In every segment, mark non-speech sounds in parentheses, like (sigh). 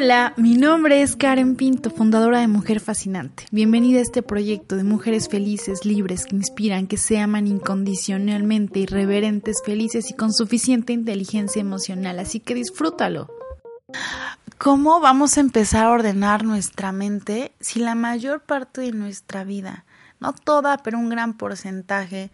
Hola, mi nombre es Karen Pinto, fundadora de Mujer Fascinante. Bienvenida a este proyecto de mujeres felices, libres, que inspiran, que se aman incondicionalmente, irreverentes, felices y con suficiente inteligencia emocional. Así que disfrútalo. ¿Cómo vamos a empezar a ordenar nuestra mente si la mayor parte de nuestra vida, no toda, pero un gran porcentaje,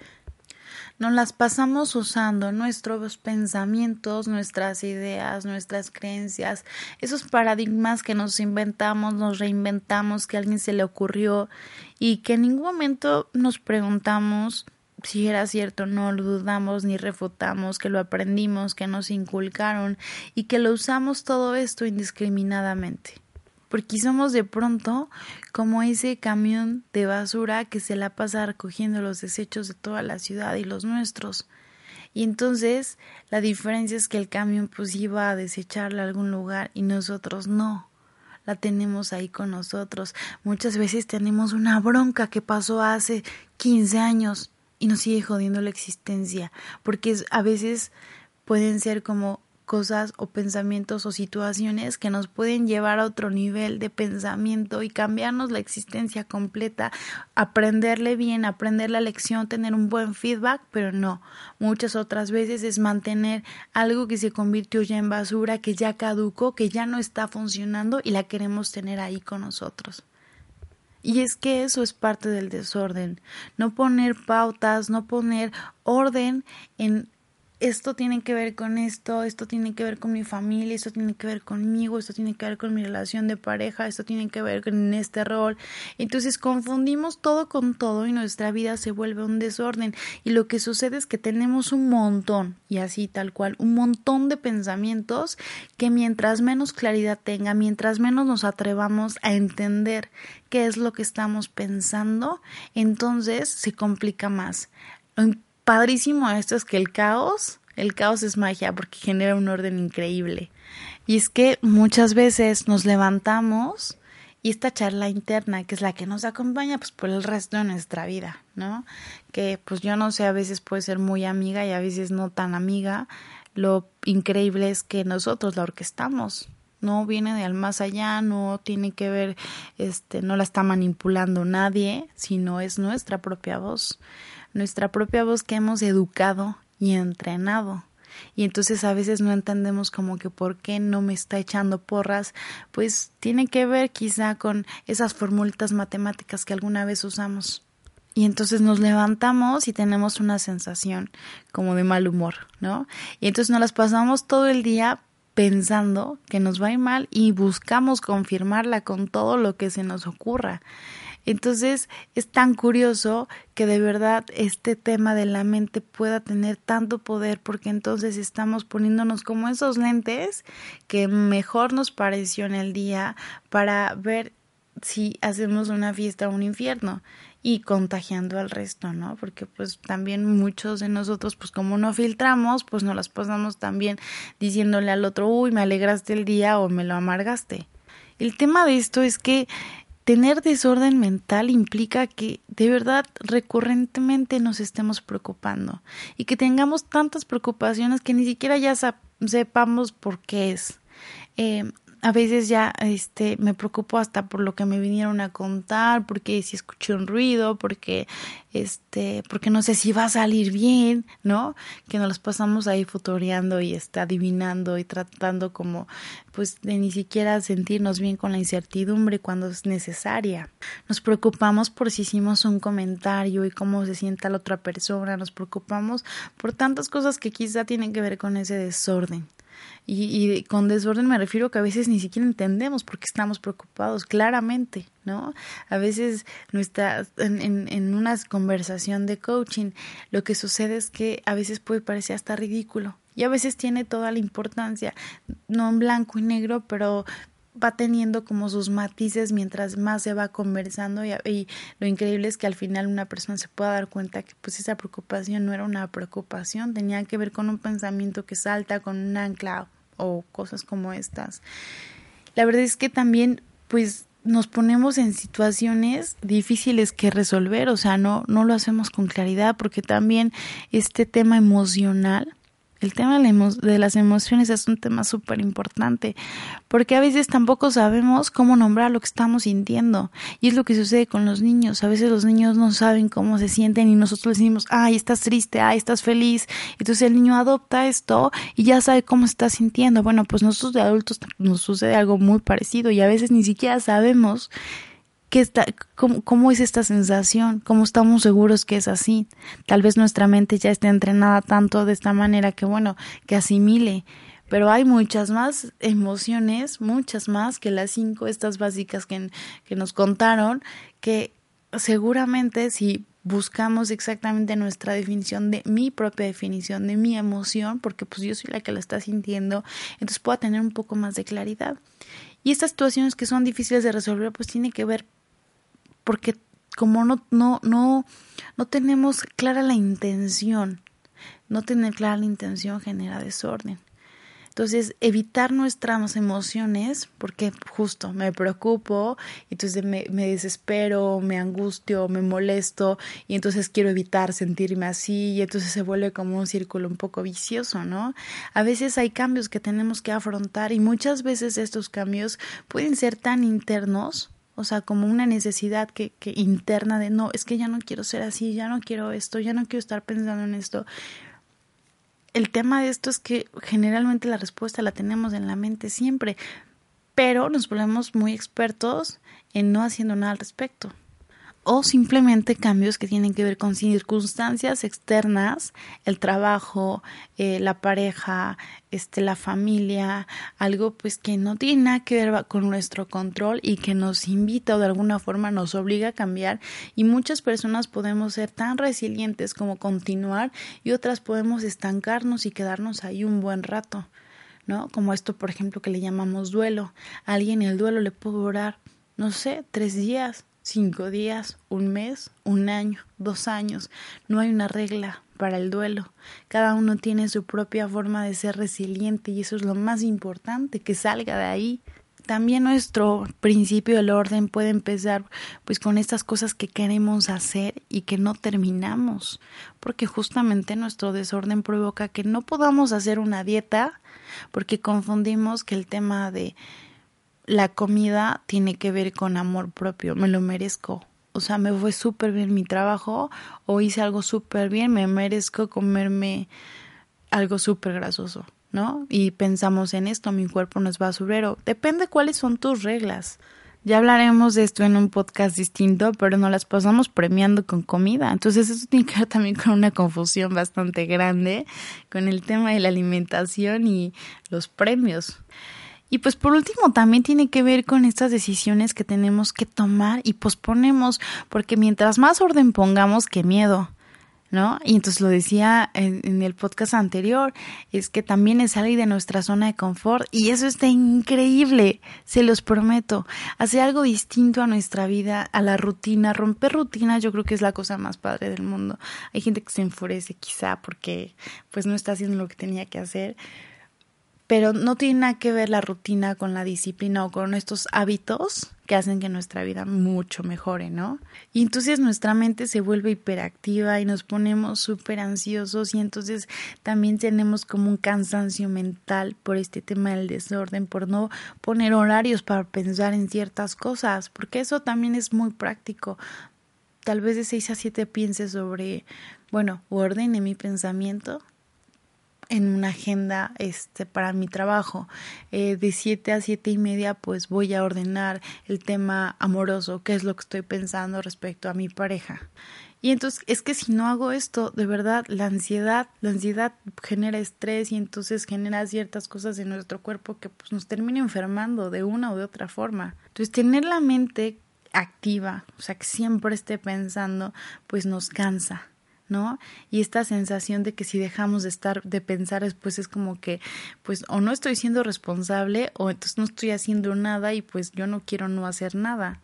nos las pasamos usando nuestros pensamientos, nuestras ideas, nuestras creencias, esos paradigmas que nos inventamos, nos reinventamos, que a alguien se le ocurrió y que en ningún momento nos preguntamos si era cierto, no lo dudamos ni refutamos, que lo aprendimos, que nos inculcaron y que lo usamos todo esto indiscriminadamente porque somos de pronto como ese camión de basura que se la pasa recogiendo los desechos de toda la ciudad y los nuestros. Y entonces la diferencia es que el camión pues iba a desecharla a algún lugar y nosotros no. La tenemos ahí con nosotros. Muchas veces tenemos una bronca que pasó hace 15 años y nos sigue jodiendo la existencia, porque a veces pueden ser como cosas o pensamientos o situaciones que nos pueden llevar a otro nivel de pensamiento y cambiarnos la existencia completa, aprenderle bien, aprender la lección, tener un buen feedback, pero no, muchas otras veces es mantener algo que se convirtió ya en basura, que ya caducó, que ya no está funcionando y la queremos tener ahí con nosotros. Y es que eso es parte del desorden, no poner pautas, no poner orden en esto tiene que ver con esto, esto tiene que ver con mi familia, esto tiene que ver conmigo, esto tiene que ver con mi relación de pareja, esto tiene que ver con este rol. Entonces confundimos todo con todo y nuestra vida se vuelve un desorden. Y lo que sucede es que tenemos un montón, y así tal cual, un montón de pensamientos que mientras menos claridad tenga, mientras menos nos atrevamos a entender qué es lo que estamos pensando, entonces se complica más padrísimo esto es que el caos, el caos es magia porque genera un orden increíble. Y es que muchas veces nos levantamos y esta charla interna, que es la que nos acompaña pues por el resto de nuestra vida, ¿no? Que pues yo no sé, a veces puede ser muy amiga y a veces no tan amiga. Lo increíble es que nosotros la orquestamos, no viene de al más allá, no tiene que ver, este, no la está manipulando nadie, sino es nuestra propia voz nuestra propia voz que hemos educado y entrenado. Y entonces a veces no entendemos como que por qué no me está echando porras, pues tiene que ver quizá con esas formulitas matemáticas que alguna vez usamos. Y entonces nos levantamos y tenemos una sensación como de mal humor, ¿no? Y entonces nos las pasamos todo el día pensando que nos va a ir mal y buscamos confirmarla con todo lo que se nos ocurra. Entonces es tan curioso que de verdad este tema de la mente pueda tener tanto poder porque entonces estamos poniéndonos como esos lentes que mejor nos pareció en el día para ver si hacemos una fiesta o un infierno y contagiando al resto, ¿no? Porque pues también muchos de nosotros, pues como no filtramos, pues no las pasamos también diciéndole al otro, uy, me alegraste el día o me lo amargaste. El tema de esto es que tener desorden mental implica que de verdad recurrentemente nos estemos preocupando y que tengamos tantas preocupaciones que ni siquiera ya sepamos por qué es. Eh, a veces ya este me preocupo hasta por lo que me vinieron a contar, porque si escuché un ruido, porque este, porque no sé si va a salir bien, ¿no? Que nos los pasamos ahí futoreando y está adivinando y tratando como pues de ni siquiera sentirnos bien con la incertidumbre cuando es necesaria. Nos preocupamos por si hicimos un comentario y cómo se sienta la otra persona, nos preocupamos por tantas cosas que quizá tienen que ver con ese desorden. Y, con desorden me refiero que a veces ni siquiera entendemos por qué estamos preocupados claramente, ¿no? A veces nuestra, en, en una conversación de coaching, lo que sucede es que a veces puede parecer hasta ridículo y a veces tiene toda la importancia, no en blanco y negro, pero va teniendo como sus matices mientras más se va conversando y, lo increíble es que al final una persona se pueda dar cuenta que pues esa preocupación no era una preocupación, tenía que ver con un pensamiento que salta, con un ancla o cosas como estas. La verdad es que también pues nos ponemos en situaciones difíciles que resolver, o sea, no no lo hacemos con claridad porque también este tema emocional el tema de las emociones es un tema súper importante porque a veces tampoco sabemos cómo nombrar lo que estamos sintiendo y es lo que sucede con los niños. A veces los niños no saben cómo se sienten y nosotros les decimos, ay, estás triste, ay, estás feliz. Entonces el niño adopta esto y ya sabe cómo se está sintiendo. Bueno, pues nosotros de adultos nos sucede algo muy parecido y a veces ni siquiera sabemos cómo, es esta sensación? ¿Cómo estamos seguros que es así? Tal vez nuestra mente ya esté entrenada tanto de esta manera que, bueno, que asimile. Pero hay muchas más emociones, muchas más que las cinco estas básicas que, nos contaron, que seguramente si buscamos exactamente nuestra definición de mi propia definición de mi emoción, porque pues yo soy la que la está sintiendo, entonces puedo tener un poco más de claridad. Y estas situaciones que son difíciles de resolver, pues tiene que ver porque como no, no, no, no tenemos clara la intención, no tener clara la intención genera desorden. Entonces, evitar nuestras emociones, porque justo me preocupo, entonces me, me, desespero, me angustio, me molesto, y entonces quiero evitar sentirme así, y entonces se vuelve como un círculo un poco vicioso, ¿no? A veces hay cambios que tenemos que afrontar, y muchas veces estos cambios pueden ser tan internos o sea, como una necesidad que, que interna de no, es que ya no quiero ser así, ya no quiero esto, ya no quiero estar pensando en esto. El tema de esto es que generalmente la respuesta la tenemos en la mente siempre, pero nos volvemos muy expertos en no haciendo nada al respecto o simplemente cambios que tienen que ver con circunstancias externas, el trabajo, eh, la pareja, este, la familia, algo pues que no tiene nada que ver con nuestro control y que nos invita o de alguna forma nos obliga a cambiar y muchas personas podemos ser tan resilientes como continuar y otras podemos estancarnos y quedarnos ahí un buen rato. ¿no? Como esto, por ejemplo, que le llamamos duelo. A alguien el duelo le puede durar, no sé, tres días, cinco días, un mes, un año, dos años. No hay una regla para el duelo. Cada uno tiene su propia forma de ser resiliente y eso es lo más importante, que salga de ahí. También nuestro principio del orden puede empezar pues con estas cosas que queremos hacer y que no terminamos, porque justamente nuestro desorden provoca que no podamos hacer una dieta porque confundimos que el tema de la comida tiene que ver con amor propio, me lo merezco. O sea, me fue súper bien mi trabajo o hice algo súper bien, me merezco comerme algo súper grasoso, ¿no? Y pensamos en esto, mi cuerpo no es basurero. Depende cuáles son tus reglas. Ya hablaremos de esto en un podcast distinto, pero no las pasamos premiando con comida. Entonces eso tiene que ver también con una confusión bastante grande con el tema de la alimentación y los premios. Y pues por último también tiene que ver con estas decisiones que tenemos que tomar y posponemos, porque mientras más orden pongamos, qué miedo. ¿No? Y entonces lo decía en, el podcast anterior, es que también es salir de nuestra zona de confort y eso está increíble, se los prometo. Hacer algo distinto a nuestra vida, a la rutina, romper rutina, yo creo que es la cosa más padre del mundo. Hay gente que se enfurece quizá porque pues no está haciendo lo que tenía que hacer, pero no tiene nada que ver la rutina con la disciplina o con estos hábitos que hacen que nuestra vida mucho mejore, ¿no? Y entonces nuestra mente se vuelve hiperactiva y nos ponemos súper ansiosos y entonces también tenemos como un cansancio mental por este tema del desorden, por no poner horarios para pensar en ciertas cosas, porque eso también es muy práctico. Tal vez de 6 a 7 piense sobre, bueno, ordene mi pensamiento en una agenda este para mi trabajo. Eh, de siete a siete y media pues voy a ordenar el tema amoroso qué es lo que estoy pensando respecto a mi pareja. Y entonces es que si no hago esto de verdad la ansiedad la ansiedad genera estrés y entonces genera ciertas cosas en nuestro cuerpo que pues nos termina enfermando de una o de otra forma. Entonces tener la mente activa o sea que siempre esté pensando pues nos cansa ¿no? Y esta sensación de que si dejamos de estar, de pensar después es como que, pues, o no estoy siendo responsable o entonces no estoy haciendo nada y pues yo no quiero no hacer nada.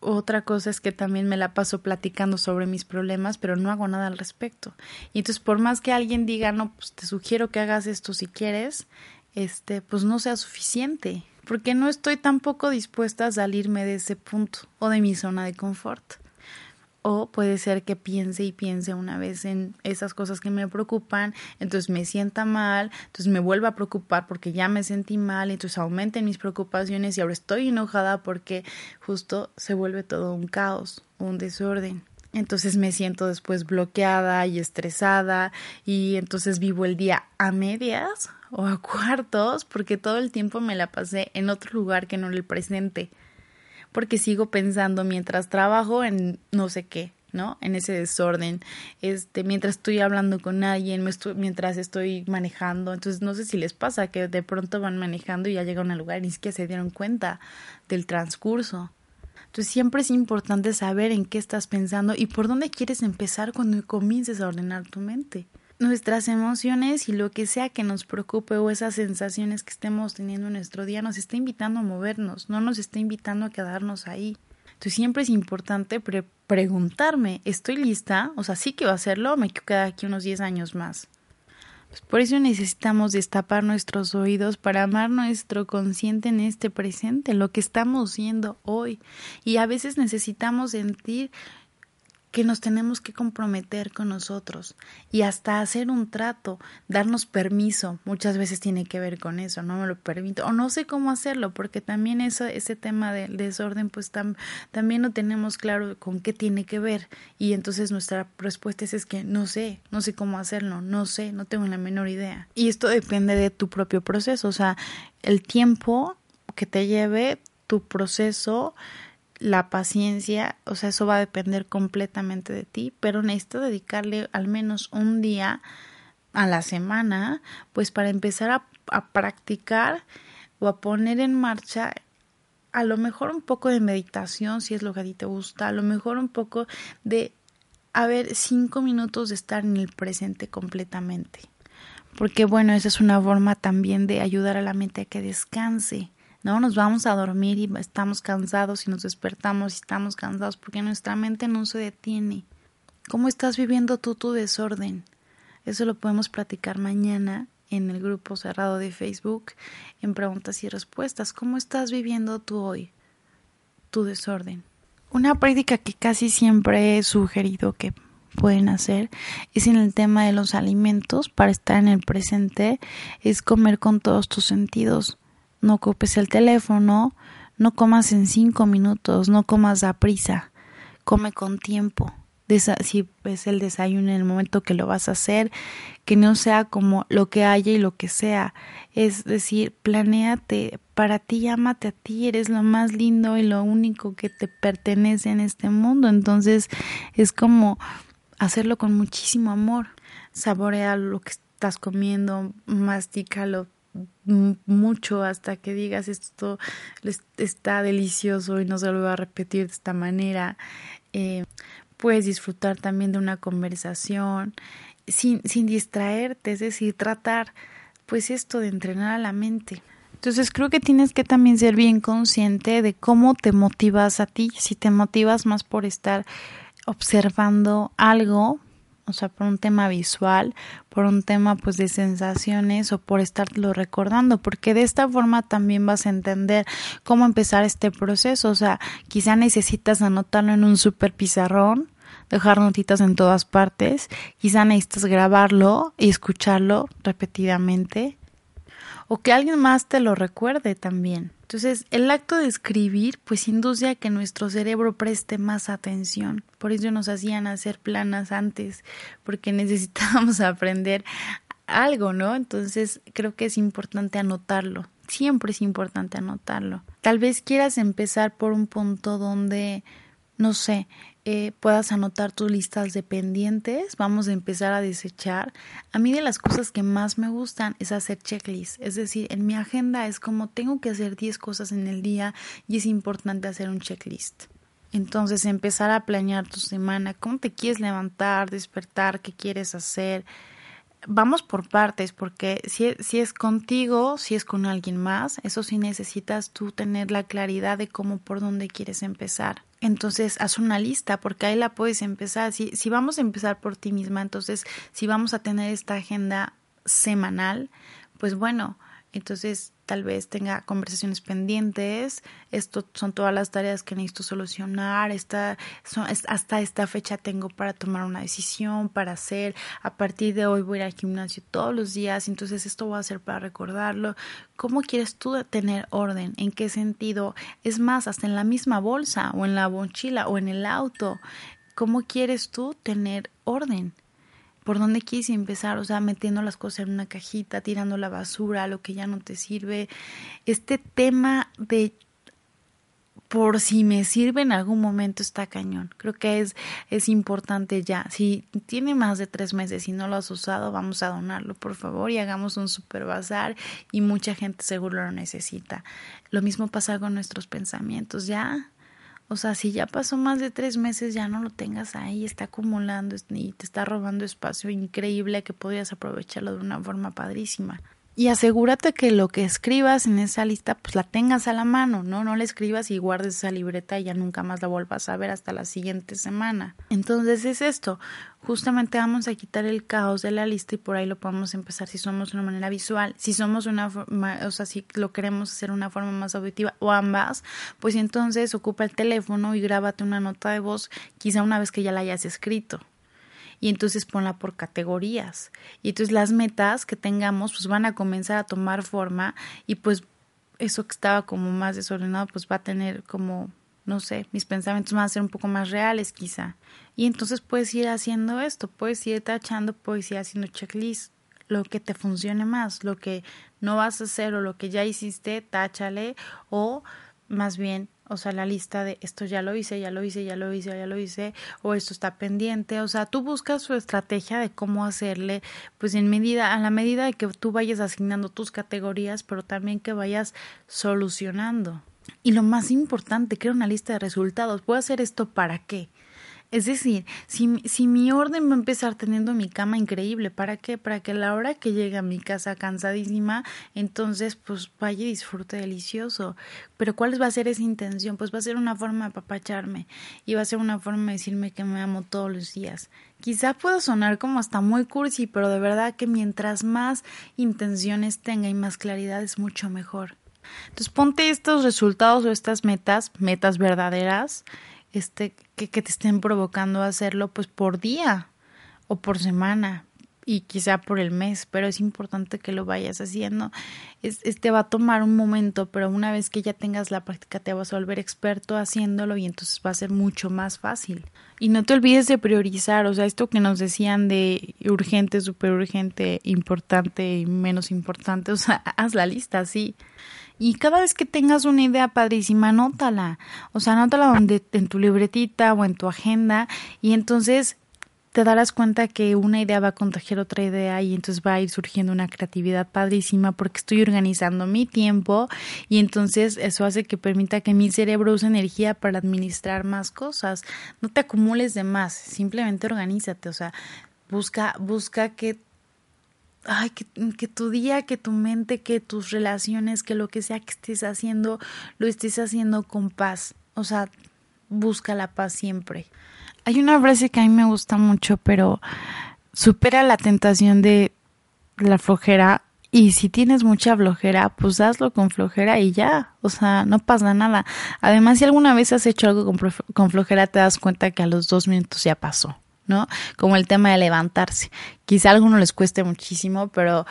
Otra cosa es que también me la paso platicando sobre mis problemas, pero no hago nada al respecto. Y entonces, por más que alguien diga, no, pues te sugiero que hagas esto si quieres, este, pues no sea suficiente, porque no estoy tampoco dispuesta a salirme de ese punto o de mi zona de confort. O puede ser que piense y piense una vez en esas cosas que me preocupan, entonces me sienta mal, entonces me vuelva a preocupar porque ya me sentí mal, entonces aumenten mis preocupaciones y ahora estoy enojada porque justo se vuelve todo un caos, un desorden. Entonces me siento después bloqueada y estresada y entonces vivo el día a medias o a cuartos porque todo el tiempo me la pasé en otro lugar que no en el presente porque sigo pensando mientras trabajo en no sé qué, ¿no? En ese desorden, este, mientras estoy hablando con alguien, mientras estoy manejando, entonces no sé si les pasa que de pronto van manejando y ya llegan al lugar y ni siquiera se dieron cuenta del transcurso. Entonces siempre es importante saber en qué estás pensando y por dónde quieres empezar cuando comiences a ordenar tu mente nuestras emociones y lo que sea que nos preocupe o esas sensaciones que estemos teniendo en nuestro día nos está invitando a movernos, no nos está invitando a quedarnos ahí. Entonces siempre es importante preguntarme, ¿estoy lista? O sea, sí que va a hacerlo, me quedar aquí unos 10 años más. Pues por eso necesitamos destapar nuestros oídos para amar nuestro consciente en este presente, lo que estamos siendo hoy. Y a veces necesitamos sentir que nos tenemos que comprometer con nosotros y hasta hacer un trato, darnos permiso, muchas veces tiene que ver con eso, no me lo permito, o no sé cómo hacerlo, porque también eso, ese tema del desorden, pues también no tenemos claro con qué tiene que ver, y entonces nuestra respuesta es, es que no sé, no sé cómo hacerlo, no sé, no tengo la menor idea. Y esto depende de tu propio proceso, o sea, el tiempo que te lleve tu proceso la paciencia, o sea, eso va a depender completamente de ti, pero necesito dedicarle al menos un día a la semana, pues para empezar a, a practicar o a poner en marcha a lo mejor un poco de meditación, si es lo que a ti te gusta, a lo mejor un poco de, a ver, cinco minutos de estar en el presente completamente. Porque bueno, esa es una forma también de ayudar a la mente a que descanse. ¿No? Nos vamos a dormir y estamos cansados y nos despertamos y estamos cansados porque nuestra mente no se detiene. ¿Cómo estás viviendo tú tu desorden? Eso lo podemos platicar mañana en el grupo cerrado de Facebook en preguntas y respuestas. ¿Cómo estás viviendo tú hoy tu desorden? Una práctica que casi siempre he sugerido que pueden hacer es en el tema de los alimentos para estar en el presente es comer con todos tus sentidos no ocupes el teléfono, no comas en cinco minutos, no comas a prisa, come con tiempo. Si es el desayuno en el momento que lo vas a hacer, que no sea como lo que haya y lo que sea. Es decir, planéate para ti, llámate a ti, eres lo más lindo y lo único que te pertenece en este mundo. Entonces es como hacerlo con muchísimo amor. Saborea lo que estás comiendo, mastícalo, mucho hasta que digas esto está delicioso y no se lo voy a repetir de esta manera. Eh, puedes disfrutar también de una conversación sin, sin distraerte, es decir, tratar pues esto de entrenar a la mente. Entonces creo que tienes que también ser bien consciente de cómo te motivas a ti, si te motivas más por estar observando algo, o sea, por un tema visual, por un tema pues de sensaciones o por estarlo recordando, porque de esta forma también vas a entender cómo empezar este proceso, o sea, quizá necesitas anotarlo en un super pizarrón, dejar notitas en todas partes, quizá necesitas grabarlo y escucharlo repetidamente o que alguien más te lo recuerde también. Entonces, el acto de escribir pues induce a que nuestro cerebro preste más atención. Por eso nos hacían hacer planas antes, porque (laughs) necesitábamos aprender algo, ¿no? Entonces, creo que es importante anotarlo. Siempre es importante anotarlo. Tal vez quieras empezar por un punto donde, no sé, eh, puedas anotar tus listas de pendientes, vamos a empezar a desechar. A mí de las cosas que más me gustan es hacer checklists, es decir, en mi agenda es como tengo que hacer 10 cosas en el día y es importante hacer un checklist. Entonces empezar a planear tu semana, cómo te quieres levantar, despertar, qué quieres hacer. Vamos por partes, porque si, si es contigo, si es con alguien más, eso sí necesitas tú tener la claridad de cómo, por dónde quieres empezar. Entonces, haz una lista, porque ahí la puedes empezar. Si, si vamos a empezar por ti misma, entonces, si vamos a tener esta agenda semanal, pues bueno, entonces tal vez tenga conversaciones pendientes, esto son todas las tareas que necesito solucionar, esta, son, hasta esta fecha tengo para tomar una decisión, para hacer, a partir de hoy voy a ir al gimnasio todos los días, entonces esto va a ser para recordarlo. ¿Cómo quieres tú tener orden? ¿En qué sentido? Es más, hasta en la misma bolsa o en la mochila o en el auto. ¿Cómo quieres tú tener orden? Por dónde quieres empezar, o sea, metiendo las cosas en una cajita, tirando la basura, lo que ya no te sirve. Este tema de por si me sirve en algún momento está cañón. Creo que es, es importante ya. Si tiene más de tres meses y no lo has usado, vamos a donarlo, por favor, y hagamos un super bazar y mucha gente seguro lo necesita. Lo mismo pasa con nuestros pensamientos. Ya o sea, si ya pasó más de tres meses, ya no lo tengas ahí, está acumulando y te está robando espacio increíble que podrías aprovecharlo de una forma padrísima y asegúrate que lo que escribas en esa lista pues la tengas a la mano, ¿no? No la escribas y guardes esa libreta y ya nunca más la vuelvas a ver hasta la siguiente semana. Entonces es esto, justamente vamos a quitar el caos de la lista y por ahí lo podemos empezar si somos una manera visual, si somos una forma, o sea, si lo queremos hacer una forma más auditiva o ambas, pues entonces ocupa el teléfono y grábate una nota de voz quizá una vez que ya la hayas escrito y entonces ponla por categorías. Y entonces las metas que tengamos pues van a comenzar a tomar forma y pues eso que estaba como más desordenado pues va a tener como no sé, mis pensamientos van a ser un poco más reales quizá. Y entonces puedes ir haciendo esto, puedes ir tachando, puedes ir haciendo checklist, lo que te funcione más, lo que no vas a hacer o lo que ya hiciste, táchale o más bien o sea, la lista de esto ya lo hice, ya lo hice, ya lo hice, ya lo hice, o esto está pendiente, o sea, tú buscas su estrategia de cómo hacerle, pues en medida, a la medida de que tú vayas asignando tus categorías, pero también que vayas solucionando. Y lo más importante, crea una lista de resultados. ¿Puedo hacer esto para qué? Es decir, si, si mi orden va a empezar teniendo mi cama increíble, ¿para qué? Para que a la hora que llegue a mi casa cansadísima, entonces pues vaya y disfrute delicioso. Pero ¿cuál va a ser esa intención? Pues va a ser una forma de apapacharme y va a ser una forma de decirme que me amo todos los días. Quizá pueda sonar como hasta muy cursi, pero de verdad que mientras más intenciones tenga y más claridad es mucho mejor. Entonces ponte estos resultados o estas metas, metas verdaderas, este, que, que te estén provocando a hacerlo pues por día o por semana y quizá por el mes, pero es importante que lo vayas haciendo. Es, te va a tomar un momento, pero una vez que ya tengas la práctica te vas a volver experto haciéndolo y entonces va a ser mucho más fácil. Y no te olvides de priorizar, o sea, esto que nos decían de urgente, súper urgente, importante y menos importante, (laughs) o sea, haz la lista, sí. Y cada vez que tengas una idea padrísima, anótala. O sea, anótala donde, en tu libretita o en tu agenda. Y entonces te darás cuenta que una idea va a contagiar otra idea y entonces va a ir surgiendo una creatividad padrísima porque estoy organizando mi tiempo y entonces eso hace que permita que mi cerebro use energía para administrar más cosas. No te acumules de más, simplemente organízate, o sea, busca busca que ay, que, que, tu día, que tu mente, que tus relaciones, que lo que sea que estés haciendo, lo estés haciendo con paz. O sea, busca la paz siempre. Hay una frase que a mí me gusta mucho, pero supera la tentación de la flojera. Y si tienes mucha flojera, pues hazlo con flojera y ya. O sea, no pasa nada. Además, si alguna vez has hecho algo con, con flojera, te das cuenta que a los dos minutos ya pasó. ¿No? Como el tema de levantarse. Quizá a algunos les cueste muchísimo, pero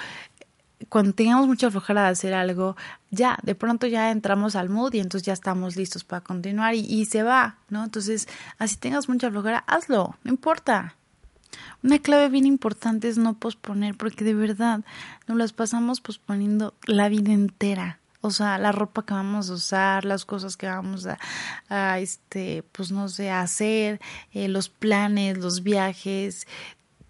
cuando tengamos mucha flojera de hacer algo, ya, de pronto ya entramos al mood y entonces ya estamos listos para continuar y, y se va, ¿no? Entonces, así tengas mucha flojera, hazlo, no importa. Una clave bien importante es no posponer, porque de verdad nos las pasamos posponiendo la vida entera o sea, la ropa que vamos a usar, las cosas que vamos a, este, pues no sé, hacer, eh, los planes, los viajes,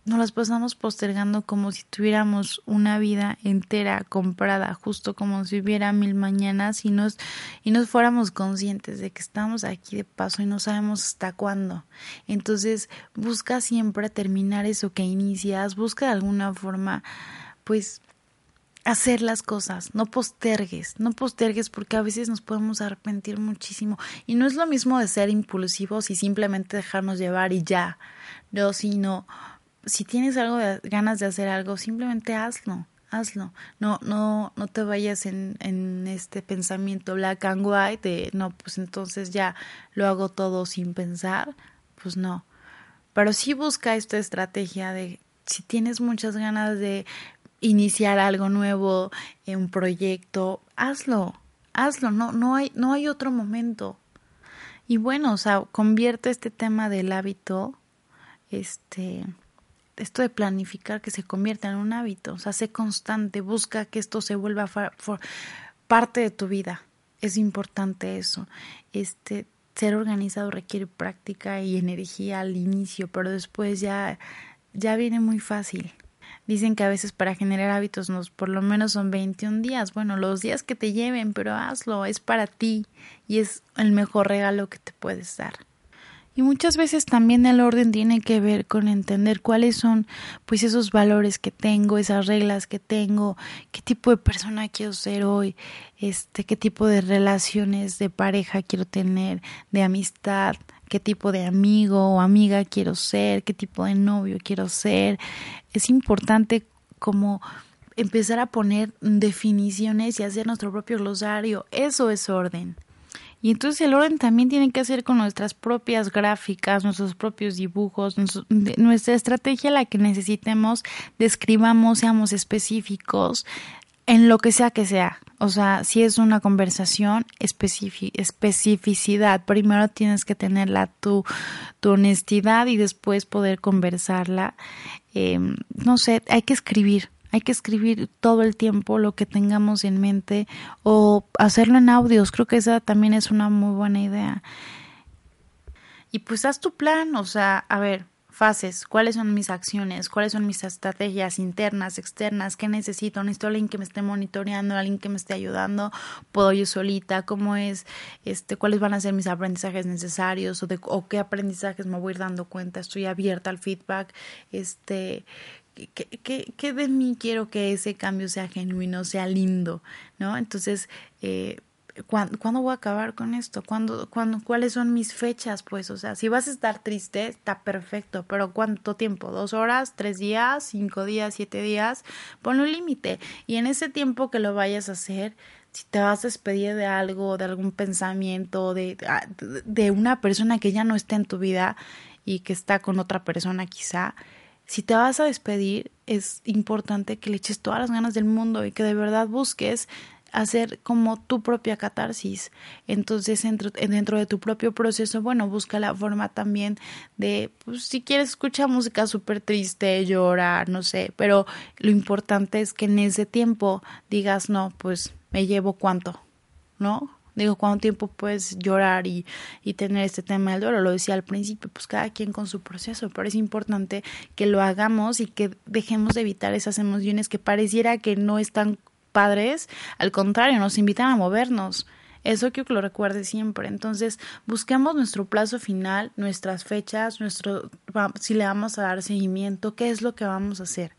nos las pasamos postergando como si tuviéramos una vida entera comprada, justo como si hubiera mil mañanas y nos, y nos fuéramos conscientes de que estamos aquí de paso y no sabemos hasta cuándo. Entonces, busca siempre terminar eso que inicias, busca de alguna forma, pues, hacer las cosas, no postergues, no postergues porque a veces nos podemos arrepentir muchísimo y no es lo mismo de ser impulsivos y simplemente dejarnos llevar y ya, no, sino si tienes algo ganas de hacer algo, simplemente hazlo, hazlo. No, no, no te vayas en, en este pensamiento black and white de no, pues entonces ya lo hago todo sin pensar. Pues no. Pero sí busca esta estrategia de si tienes muchas ganas de iniciar algo nuevo, un proyecto, hazlo, hazlo, no, no hay, no hay otro momento. Y bueno, o sea, convierte este tema del hábito, este, esto de planificar que se convierta en un hábito, o sea, sé constante, busca que esto se vuelva parte de tu vida. Es importante eso. Este, ser organizado requiere práctica y energía al inicio, pero después ya ya viene muy fácil. Dicen que a veces para generar hábitos nos por lo menos son 21 días. Bueno, los días que te lleven, pero hazlo, es para ti y es el mejor regalo que te puedes dar. Y muchas veces también el orden tiene que ver con entender cuáles son pues esos valores que tengo, esas reglas que tengo, qué tipo de persona quiero ser hoy, este, qué tipo de relaciones de pareja quiero tener, de amistad, qué tipo de amigo o amiga quiero ser, qué tipo de novio quiero ser. Es importante como empezar a poner definiciones y hacer nuestro propio glosario. Eso es orden. Y entonces el orden también tiene que hacer con nuestras propias gráficas, nuestros propios dibujos, nuestra estrategia, la que necesitemos, describamos, seamos específicos en lo que sea que sea. O sea, si es una conversación, especificidad. Primero tienes que tenerla tu, tu honestidad y después poder conversarla. Eh, no sé, hay que escribir hay que escribir todo el tiempo lo que tengamos en mente o hacerlo en audios. Creo que esa también es una muy buena idea. Y pues haz tu plan, o sea, a ver, fases, cuáles son mis acciones, cuáles son mis estrategias internas, externas, qué necesito, necesito alguien que me esté monitoreando, alguien que me esté ayudando, puedo yo solita, cómo es, este, cuáles van a ser mis aprendizajes necesarios o o qué aprendizajes me voy a ir dando cuenta, estoy abierta al feedback, este, ¿qué, de mí quiero que ese cambio sea genuino, sea lindo? ¿No? Entonces, eh, ¿cuándo, voy a acabar con esto? ¿Cuándo, cuándo, ¿Cuáles son mis fechas? Pues, o sea, si vas a estar triste, está perfecto, pero ¿cuánto tiempo? ¿Dos horas? ¿Tres días? ¿Cinco días? ¿Siete días? Pon un límite. Y en ese tiempo que lo vayas a hacer, si te vas a despedir de algo, de algún pensamiento, de, ah, de una persona que ya no está en tu vida y que está con otra persona quizá, si te vas a despedir, es importante que le eches todas las ganas del mundo y que de verdad busques hacer como tu propia catarsis. Entonces, dentro, dentro, de tu propio proceso, bueno, busca la forma también de, pues, si quieres escuchar música súper triste, llorar, no sé, pero lo importante es que en ese tiempo digas, no, pues me llevo cuánto, ¿no? Digo, ¿cuánto tiempo puedes llorar y, y tener este tema del dolor? Lo decía al principio, pues cada quien con su proceso, pero es importante que lo hagamos y que dejemos de evitar esas emociones que pareciera que no están padres, al contrario, nos invitan a movernos. Eso quiero que lo recuerde siempre. Entonces, busquemos nuestro plazo final, nuestras fechas, nuestro si le vamos a dar seguimiento, qué es lo que vamos a hacer.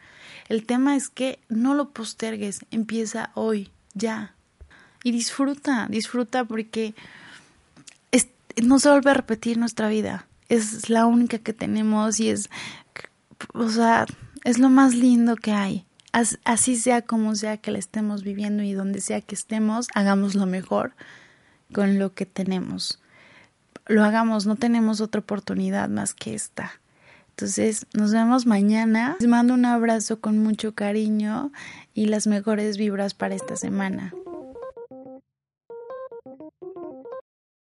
El tema es que no lo postergues, empieza hoy, ya y disfruta, disfruta porque no se vuelve a repetir nuestra vida. Es la única que tenemos y es, o sea, es lo más lindo que hay. Así sea como sea que la estemos viviendo y donde sea que estemos, hagamos lo mejor con lo que tenemos. Lo hagamos, no tenemos otra oportunidad más que esta. Entonces, nos vemos mañana. Les mando un abrazo con mucho cariño y las mejores vibras para esta semana.